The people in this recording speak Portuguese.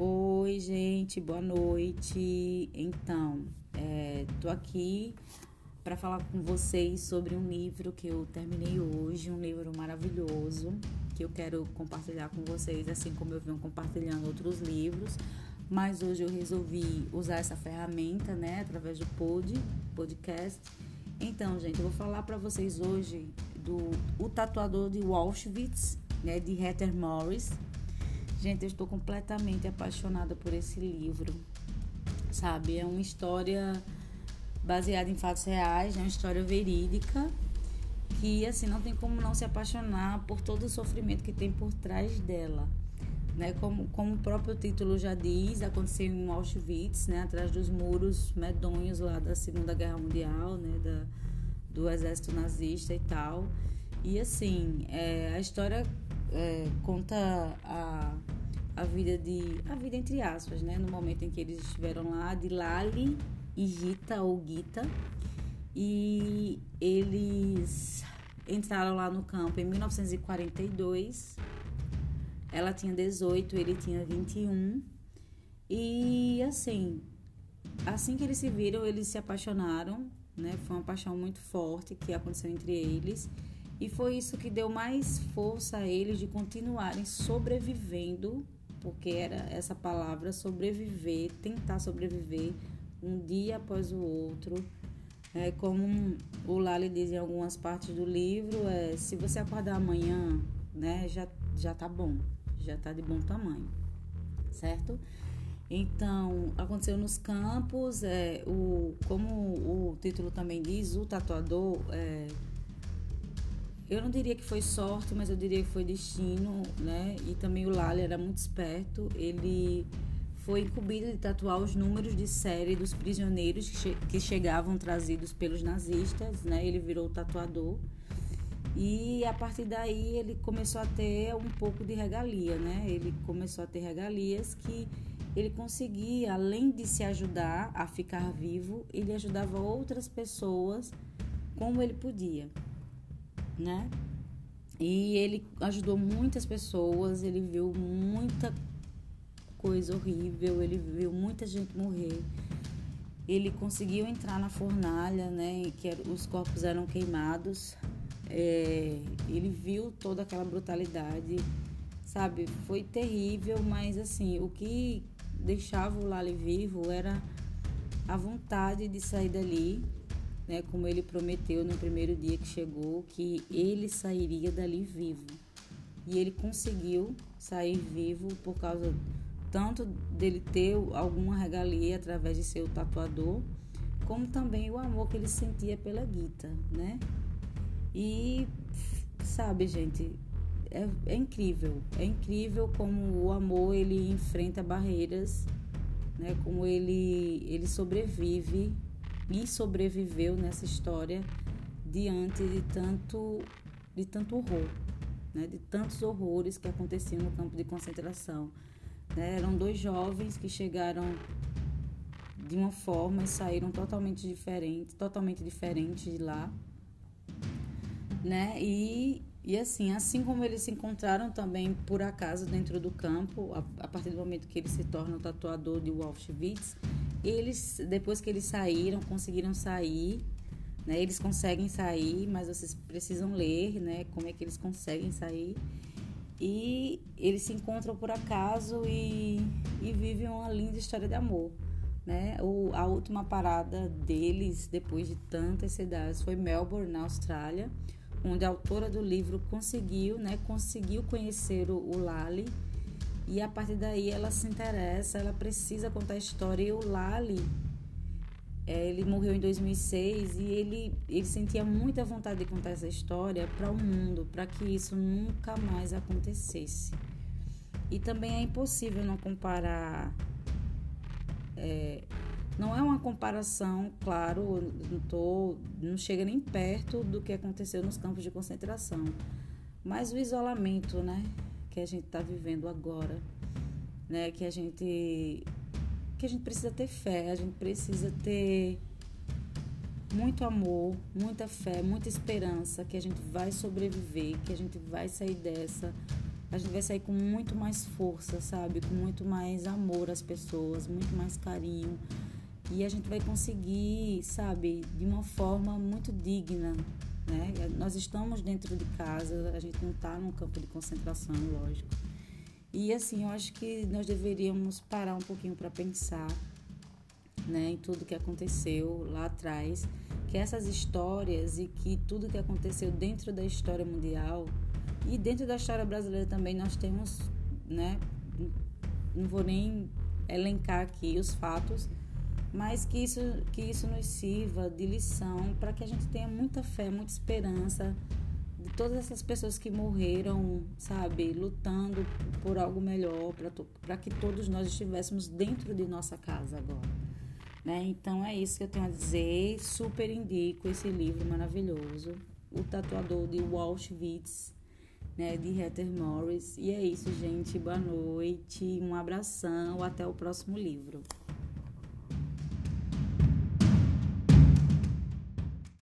Oi, gente, boa noite. Então, é, tô aqui para falar com vocês sobre um livro que eu terminei hoje, um livro maravilhoso que eu quero compartilhar com vocês, assim como eu venho compartilhando outros livros. Mas hoje eu resolvi usar essa ferramenta, né, através do pod, podcast. Então, gente, eu vou falar para vocês hoje do O Tatuador de Auschwitz, né, de Heather Morris. Gente, eu estou completamente apaixonada por esse livro, sabe? É uma história baseada em fatos reais, é uma história verídica que assim não tem como não se apaixonar por todo o sofrimento que tem por trás dela. Né? Como, como o próprio título já diz, aconteceu em Auschwitz, né? atrás dos muros medonhos lá da Segunda Guerra Mundial, né? da, do exército nazista e tal. E assim, é, a história é, conta a, a vida de. a vida entre aspas, né? No momento em que eles estiveram lá, de Lali e Gita ou Gita. E eles entraram lá no campo em 1942. Ela tinha 18, ele tinha 21. E assim, assim que eles se viram, eles se apaixonaram, né? Foi uma paixão muito forte que aconteceu entre eles. E foi isso que deu mais força a eles de continuarem sobrevivendo, porque era essa palavra sobreviver, tentar sobreviver um dia após o outro. É, como o Lali diz em algumas partes do livro, é, se você acordar amanhã, né, já, já tá bom, já tá de bom tamanho, certo? Então, aconteceu nos campos, é, o, como o título também diz, o tatuador é, eu não diria que foi sorte, mas eu diria que foi destino, né? E também o Lali era muito esperto. Ele foi incumbido de tatuar os números de série dos prisioneiros que, che que chegavam trazidos pelos nazistas, né? Ele virou tatuador. E a partir daí ele começou a ter um pouco de regalia, né? Ele começou a ter regalias que ele conseguia, além de se ajudar a ficar vivo, ele ajudava outras pessoas como ele podia né? E ele ajudou muitas pessoas, ele viu muita coisa horrível, ele viu muita gente morrer. Ele conseguiu entrar na fornalha, né? Que os corpos eram queimados. É, ele viu toda aquela brutalidade, sabe? Foi terrível, mas assim, o que deixava o Lali vivo era a vontade de sair dali né, como ele prometeu no primeiro dia que chegou, que ele sairia dali vivo. E ele conseguiu sair vivo por causa tanto dele ter alguma regalia através de ser o tatuador, como também o amor que ele sentia pela Guita, né? E sabe, gente, é, é incrível, é incrível como o amor ele enfrenta barreiras, né? Como ele ele sobrevive e sobreviveu nessa história diante de tanto, de tanto horror, né? de tantos horrores que aconteciam no campo de concentração. Né? Eram dois jovens que chegaram de uma forma e saíram totalmente diferentes, totalmente diferentes de lá, né? E, e assim, assim como eles se encontraram também por acaso dentro do campo, a, a partir do momento que ele se torna o tatuador de Auschwitz, eles, depois que eles saíram, conseguiram sair, né? Eles conseguem sair, mas vocês precisam ler, né? Como é que eles conseguem sair. E eles se encontram por acaso e, e vivem uma linda história de amor. Né? O, a última parada deles, depois de tantas cidades, foi Melbourne, na Austrália, onde a autora do livro conseguiu, né, conseguiu conhecer o, o Lali e a partir daí ela se interessa, ela precisa contar a história. E o Lali, é, ele morreu em 2006 e ele, ele sentia muita vontade de contar essa história para o mundo, para que isso nunca mais acontecesse. E também é impossível não comparar. É, não é uma comparação, claro, não, tô, não chega nem perto do que aconteceu nos campos de concentração. Mas o isolamento, né? Que a gente está vivendo agora, né? Que a gente que a gente precisa ter fé, a gente precisa ter muito amor, muita fé, muita esperança que a gente vai sobreviver, que a gente vai sair dessa, a gente vai sair com muito mais força, sabe? Com muito mais amor às pessoas, muito mais carinho. E a gente vai conseguir, sabe, de uma forma muito digna, né? Nós estamos dentro de casa, a gente não está num campo de concentração, lógico. E assim, eu acho que nós deveríamos parar um pouquinho para pensar, né, em tudo que aconteceu lá atrás, que essas histórias e que tudo que aconteceu dentro da história mundial e dentro da história brasileira também nós temos, né, não vou nem elencar aqui os fatos, mas que isso, que isso nos sirva de lição para que a gente tenha muita fé, muita esperança de todas essas pessoas que morreram, sabe, lutando por algo melhor, para que todos nós estivéssemos dentro de nossa casa agora. Né? Então é isso que eu tenho a dizer. Super indico esse livro maravilhoso, O Tatuador de Auschwitz, né, de Heather Morris. E é isso, gente. Boa noite, um abração, até o próximo livro.